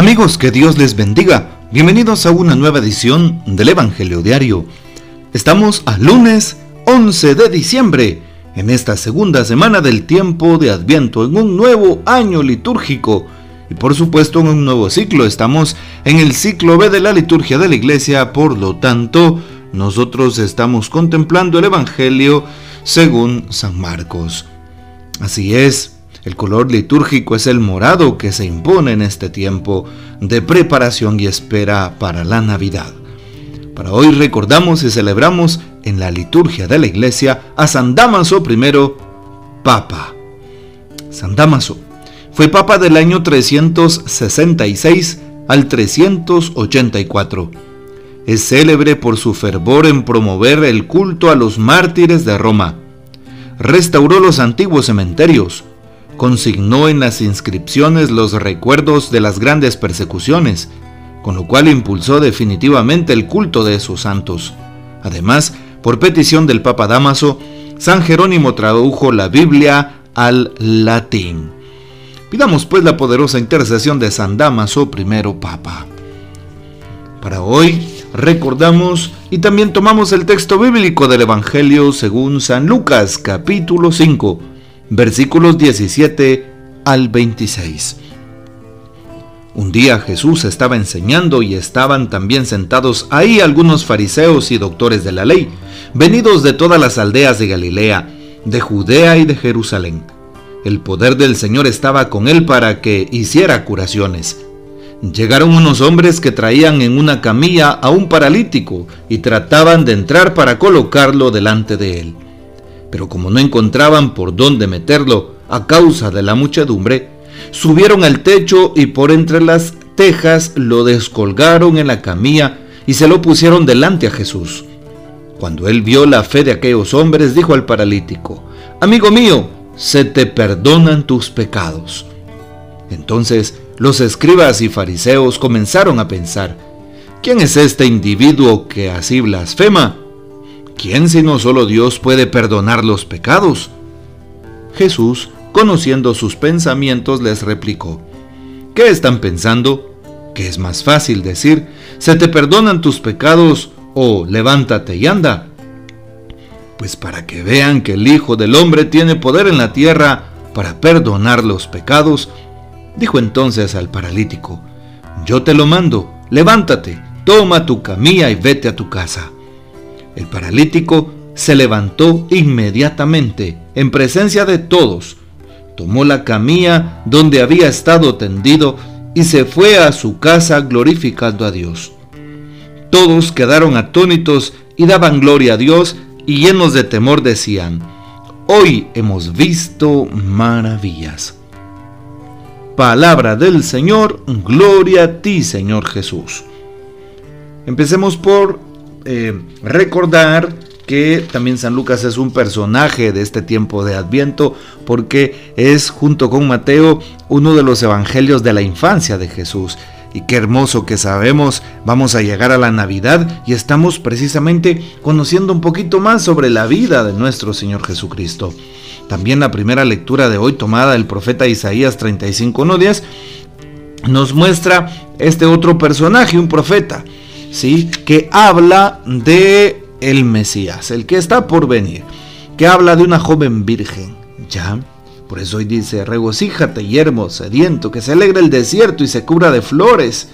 Amigos, que Dios les bendiga. Bienvenidos a una nueva edición del Evangelio Diario. Estamos a lunes 11 de diciembre, en esta segunda semana del tiempo de Adviento, en un nuevo año litúrgico y por supuesto en un nuevo ciclo. Estamos en el ciclo B de la liturgia de la iglesia, por lo tanto, nosotros estamos contemplando el Evangelio según San Marcos. Así es, el color litúrgico es el morado que se impone en este tiempo de preparación y espera para la Navidad. Para hoy recordamos y celebramos en la liturgia de la iglesia a San Damaso I, Papa. San Damaso fue Papa del año 366 al 384. Es célebre por su fervor en promover el culto a los mártires de Roma. Restauró los antiguos cementerios, consignó en las inscripciones los recuerdos de las grandes persecuciones, con lo cual impulsó definitivamente el culto de esos santos. Además, por petición del Papa Damaso, San Jerónimo tradujo la Biblia al latín. Pidamos pues la poderosa intercesión de San Damaso, primero Papa. Para hoy recordamos y también tomamos el texto bíblico del Evangelio según San Lucas capítulo 5 versículos 17 al 26. Un día Jesús estaba enseñando y estaban también sentados ahí algunos fariseos y doctores de la ley, venidos de todas las aldeas de Galilea, de Judea y de Jerusalén. El poder del Señor estaba con él para que hiciera curaciones. Llegaron unos hombres que traían en una camilla a un paralítico y trataban de entrar para colocarlo delante de él pero como no encontraban por dónde meterlo a causa de la muchedumbre, subieron al techo y por entre las tejas lo descolgaron en la camilla y se lo pusieron delante a Jesús. Cuando él vio la fe de aquellos hombres, dijo al paralítico, Amigo mío, se te perdonan tus pecados. Entonces los escribas y fariseos comenzaron a pensar, ¿quién es este individuo que así blasfema? ¿Quién sino solo Dios puede perdonar los pecados? Jesús, conociendo sus pensamientos, les replicó, ¿qué están pensando? ¿Qué es más fácil decir, se te perdonan tus pecados o levántate y anda? Pues para que vean que el Hijo del Hombre tiene poder en la tierra para perdonar los pecados, dijo entonces al paralítico, yo te lo mando, levántate, toma tu camilla y vete a tu casa. El paralítico se levantó inmediatamente en presencia de todos, tomó la camilla donde había estado tendido y se fue a su casa glorificando a Dios. Todos quedaron atónitos y daban gloria a Dios y llenos de temor decían, hoy hemos visto maravillas. Palabra del Señor, gloria a ti Señor Jesús. Empecemos por eh, recordar que también San Lucas es un personaje de este tiempo de Adviento porque es junto con Mateo uno de los evangelios de la infancia de Jesús. Y qué hermoso que sabemos, vamos a llegar a la Navidad y estamos precisamente conociendo un poquito más sobre la vida de nuestro Señor Jesucristo. También la primera lectura de hoy tomada del profeta Isaías 35.1.10 nos muestra este otro personaje, un profeta, ¿sí? que habla de el Mesías, el que está por venir, que habla de una joven virgen, ¿ya? Por eso hoy dice, regocíjate, yermo sediento, que se alegre el desierto y se cubra de flores,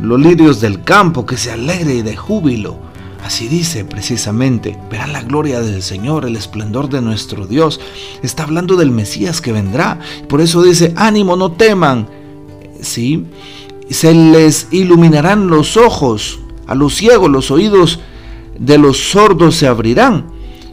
los lirios del campo, que se alegre de júbilo. Así dice precisamente, verán la gloria del Señor, el esplendor de nuestro Dios. Está hablando del Mesías que vendrá. Por eso dice, ánimo, no teman. ¿Sí? Se les iluminarán los ojos a los ciegos los oídos de los sordos se abrirán.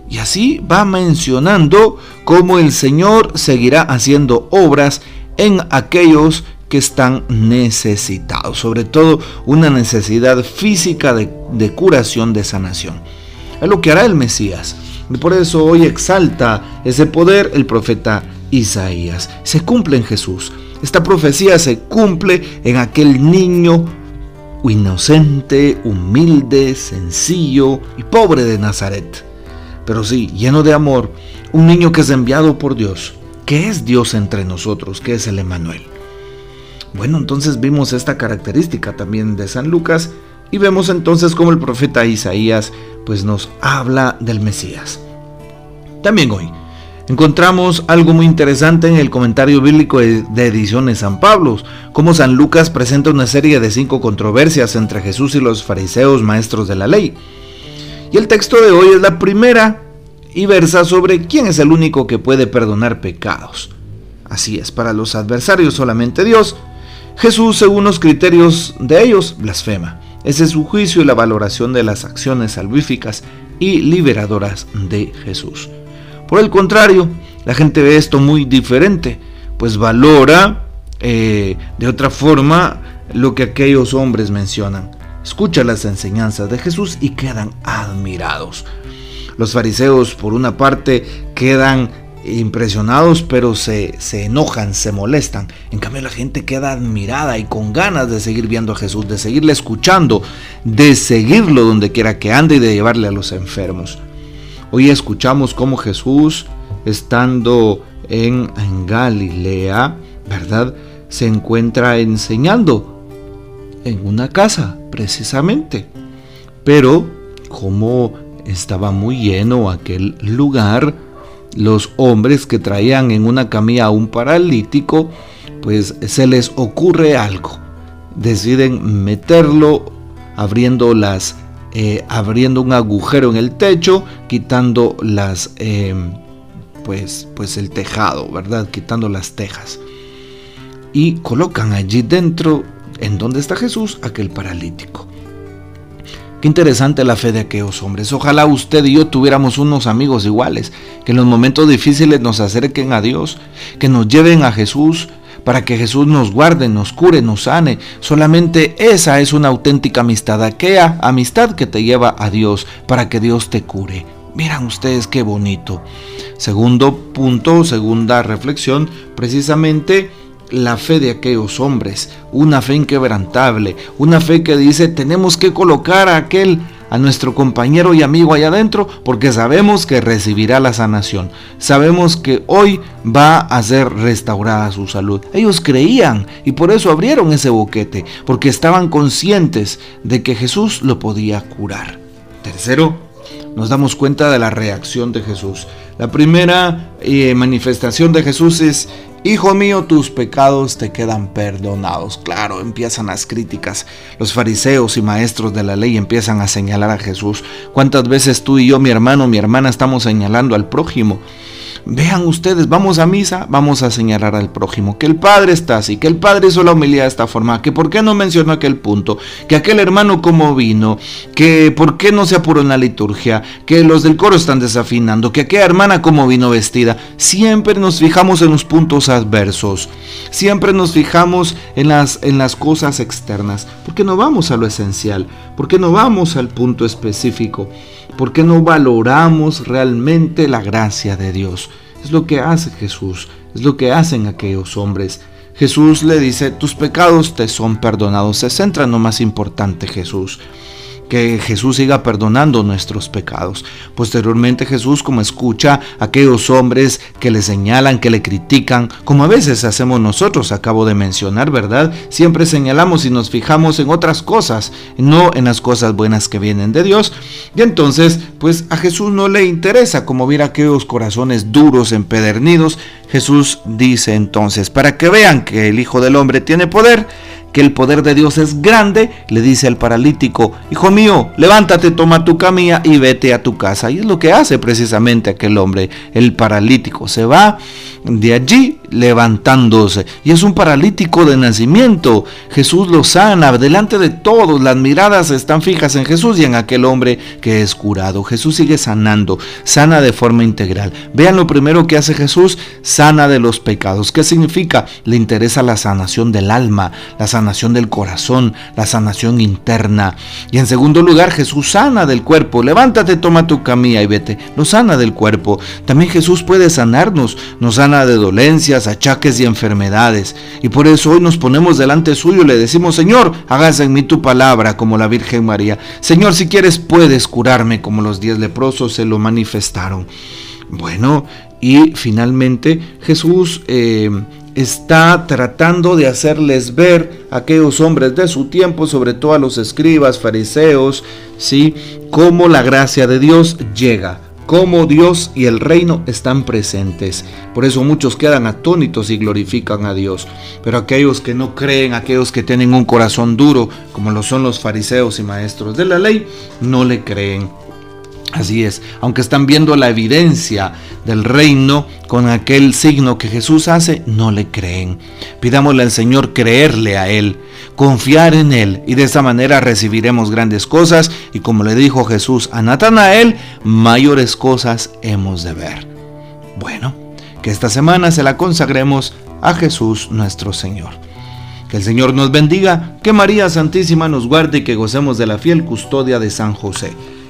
Y así va mencionando cómo el Señor seguirá haciendo obras en aquellos que están necesitados, sobre todo una necesidad física de, curación, de sanación. Es lo que hará el Mesías. Y por eso hoy exalta ese poder el profeta Isaías. Se cumple en Jesús. Esta profecía se cumple en aquel niño inocente, humilde, sencillo y pobre de Nazaret. Pero sí, lleno de amor, un niño que es enviado por Dios, que es Dios entre nosotros, que es el Emanuel. Bueno, entonces vimos esta característica también de San Lucas y vemos entonces cómo el profeta Isaías pues nos habla del Mesías. También hoy encontramos algo muy interesante en el comentario bíblico de Ediciones San Pablo, cómo San Lucas presenta una serie de cinco controversias entre Jesús y los fariseos maestros de la ley. Y el texto de hoy es la primera y versa sobre quién es el único que puede perdonar pecados. Así es, para los adversarios solamente Dios. Jesús, según los criterios de ellos, blasfema. Ese es su juicio y la valoración de las acciones salvíficas y liberadoras de Jesús. Por el contrario, la gente ve esto muy diferente, pues valora eh, de otra forma lo que aquellos hombres mencionan. Escucha las enseñanzas de Jesús y quedan admirados. Los fariseos, por una parte, quedan impresionados, pero se, se, enojan, se molestan. En cambio, la gente queda admirada y con ganas de seguir viendo a Jesús, de seguirle escuchando, de seguirlo donde quiera que ande y de llevarle a los enfermos. Hoy escuchamos cómo Jesús, estando en, en Galilea, ¿verdad? Se encuentra enseñando en una casa, precisamente. Pero como estaba muy lleno aquel lugar, los hombres que traían en una camilla a un paralítico, pues se les ocurre algo. Deciden meterlo abriendo las eh, abriendo un agujero en el techo, quitando las em, pues pues el tejado, ¿verdad? Quitando las tejas. Y colocan allí dentro, en donde está Jesús, aquel paralítico. Qué interesante la fe de aquellos hombres. Ojalá usted y yo tuviéramos unos amigos iguales, que en los momentos difíciles nos acerquen a Dios, que nos lleven a Jesús, para que Jesús nos guarde, nos cure, nos sane. Solamente esa es una auténtica amistad, aquella amistad que te lleva a Dios, para que Dios te cure. Miran ustedes qué bonito. Segundo punto, segunda reflexión, precisamente la fe de aquellos hombres, una fe inquebrantable, una fe que dice tenemos que colocar a aquel, a nuestro compañero y amigo allá adentro, porque sabemos que recibirá la sanación, sabemos que hoy va a ser restaurada su salud. Ellos creían y por eso abrieron ese boquete, porque estaban conscientes de que Jesús lo podía curar. Tercero, nos damos cuenta de la reacción de Jesús. La primera eh, manifestación de Jesús es Hijo mío, tus pecados te quedan perdonados. Claro, empiezan las críticas. Los fariseos y maestros de la ley empiezan a señalar a Jesús. ¿Cuántas veces tú y yo, mi hermano, mi hermana, estamos señalando al prójimo? Vean ustedes, vamos a misa, vamos a señalar al prójimo, que el Padre está así, que el Padre hizo la humildad de esta forma, que por qué no mencionó aquel punto, que aquel hermano como vino, que por qué no se apuró en la liturgia, que los del coro están desafinando, que aquella hermana como vino vestida. Siempre nos fijamos en los puntos adversos, siempre nos fijamos en las, en las cosas externas, porque no vamos a lo esencial, porque no vamos al punto específico. ¿Por qué no valoramos realmente la gracia de Dios? Es lo que hace Jesús, es lo que hacen aquellos hombres. Jesús le dice, tus pecados te son perdonados. Se centra en lo más importante Jesús que Jesús siga perdonando nuestros pecados. Posteriormente Jesús como escucha a aquellos hombres que le señalan, que le critican, como a veces hacemos nosotros, acabo de mencionar, ¿verdad? Siempre señalamos y nos fijamos en otras cosas, no en las cosas buenas que vienen de Dios. Y entonces, pues a Jesús no le interesa como ver aquellos corazones duros, empedernidos. Jesús dice entonces, para que vean que el Hijo del Hombre tiene poder, que el poder de Dios es grande, le dice al paralítico, Hijo mío, levántate, toma tu camilla y vete a tu casa. Y es lo que hace precisamente aquel hombre, el paralítico. Se va de allí levantándose. Y es un paralítico de nacimiento. Jesús lo sana delante de todos. Las miradas están fijas en Jesús y en aquel hombre que es curado. Jesús sigue sanando, sana de forma integral. Vean lo primero que hace Jesús, sana de los pecados. ¿Qué significa? Le interesa la sanación del alma, la sanación del corazón, la sanación interna. Y en segundo lugar, Jesús sana del cuerpo. Levántate, toma tu camilla y vete. Lo sana del cuerpo. También Jesús puede sanarnos. Nos sana de achaques y enfermedades. Y por eso hoy nos ponemos delante suyo y le decimos, Señor, hágase en mí tu palabra como la Virgen María. Señor, si quieres puedes curarme como los diez leprosos se lo manifestaron. Bueno, y finalmente Jesús eh, está tratando de hacerles ver a aquellos hombres de su tiempo, sobre todo a los escribas, fariseos, ¿sí? cómo la gracia de Dios llega, cómo Dios y el reino están presentes. Por eso muchos quedan atónitos y glorifican a Dios. Pero aquellos que no creen, aquellos que tienen un corazón duro, como lo son los fariseos y maestros de la ley, no le creen. Así es, aunque están viendo la evidencia del reino con aquel signo que Jesús hace, no le creen. Pidámosle al Señor creerle a Él, confiar en Él y de esa manera recibiremos grandes cosas y como le dijo Jesús a Natanael, mayores cosas hemos de ver. Bueno, que esta semana se la consagremos a Jesús nuestro Señor. Que el Señor nos bendiga, que María Santísima nos guarde y que gocemos de la fiel custodia de San José